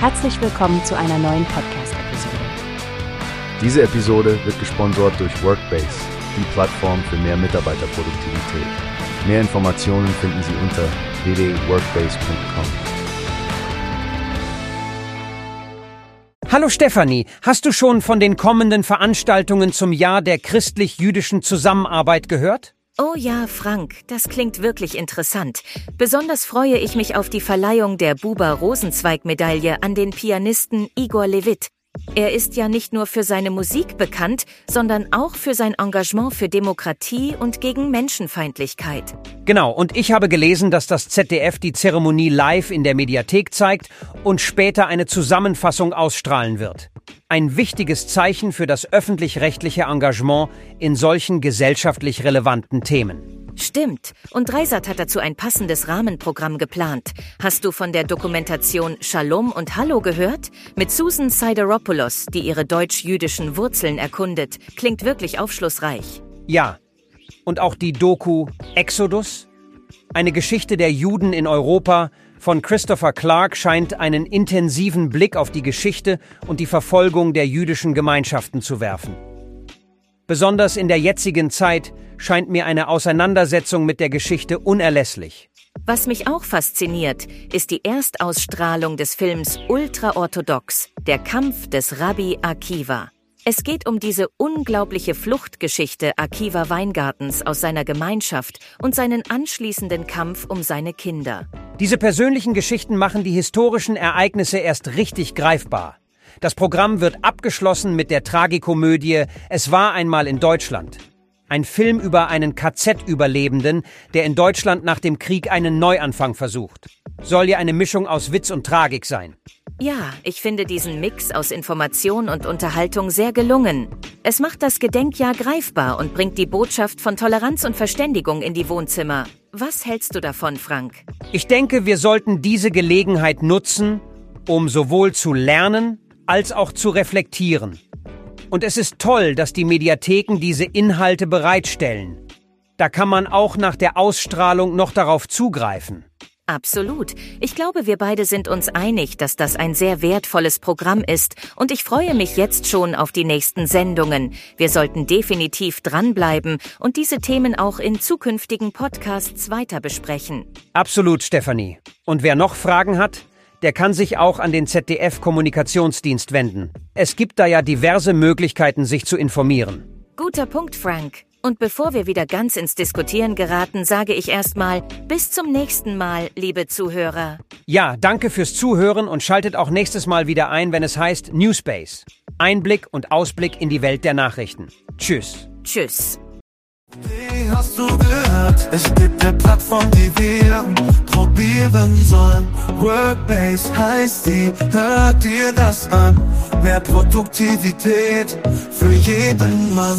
Herzlich willkommen zu einer neuen Podcast-Episode. Diese Episode wird gesponsert durch Workbase, die Plattform für mehr Mitarbeiterproduktivität. Mehr Informationen finden Sie unter www.workbase.com. Hallo Stefanie, hast du schon von den kommenden Veranstaltungen zum Jahr der christlich-jüdischen Zusammenarbeit gehört? Oh ja, Frank, das klingt wirklich interessant. Besonders freue ich mich auf die Verleihung der Buber-Rosenzweig-Medaille an den Pianisten Igor Levit. Er ist ja nicht nur für seine Musik bekannt, sondern auch für sein Engagement für Demokratie und gegen Menschenfeindlichkeit. Genau, und ich habe gelesen, dass das ZDF die Zeremonie live in der Mediathek zeigt und später eine Zusammenfassung ausstrahlen wird. Ein wichtiges Zeichen für das öffentlich-rechtliche Engagement in solchen gesellschaftlich relevanten Themen. Stimmt. Und Dreisat hat dazu ein passendes Rahmenprogramm geplant. Hast du von der Dokumentation Shalom und Hallo gehört? Mit Susan Sideropoulos, die ihre deutsch-jüdischen Wurzeln erkundet. Klingt wirklich aufschlussreich. Ja. Und auch die Doku Exodus? Eine Geschichte der Juden in Europa von Christopher Clark scheint einen intensiven Blick auf die Geschichte und die Verfolgung der jüdischen Gemeinschaften zu werfen. Besonders in der jetzigen Zeit scheint mir eine Auseinandersetzung mit der Geschichte unerlässlich. Was mich auch fasziniert, ist die Erstausstrahlung des Films Ultraorthodox, der Kampf des Rabbi Akiva. Es geht um diese unglaubliche Fluchtgeschichte Akiva Weingartens aus seiner Gemeinschaft und seinen anschließenden Kampf um seine Kinder. Diese persönlichen Geschichten machen die historischen Ereignisse erst richtig greifbar. Das Programm wird abgeschlossen mit der Tragikomödie Es war einmal in Deutschland. Ein Film über einen KZ-Überlebenden, der in Deutschland nach dem Krieg einen Neuanfang versucht. Soll ja eine Mischung aus Witz und Tragik sein. Ja, ich finde diesen Mix aus Information und Unterhaltung sehr gelungen. Es macht das Gedenkjahr greifbar und bringt die Botschaft von Toleranz und Verständigung in die Wohnzimmer. Was hältst du davon, Frank? Ich denke, wir sollten diese Gelegenheit nutzen, um sowohl zu lernen als auch zu reflektieren. Und es ist toll, dass die Mediatheken diese Inhalte bereitstellen. Da kann man auch nach der Ausstrahlung noch darauf zugreifen. Absolut. Ich glaube, wir beide sind uns einig, dass das ein sehr wertvolles Programm ist und ich freue mich jetzt schon auf die nächsten Sendungen. Wir sollten definitiv dranbleiben und diese Themen auch in zukünftigen Podcasts weiter besprechen. Absolut, Stefanie. Und wer noch Fragen hat, der kann sich auch an den ZDF-Kommunikationsdienst wenden. Es gibt da ja diverse Möglichkeiten, sich zu informieren. Guter Punkt, Frank. Und bevor wir wieder ganz ins Diskutieren geraten, sage ich erstmal bis zum nächsten Mal, liebe Zuhörer. Ja, danke fürs Zuhören und schaltet auch nächstes Mal wieder ein, wenn es heißt Newspace. Einblick und Ausblick in die Welt der Nachrichten. Tschüss. Tschüss. Wie hast du gehört? Es gibt eine Plattform, die wir probieren sollen. Workbase heißt die, hört dir das an. Mehr Produktivität für jeden Mann.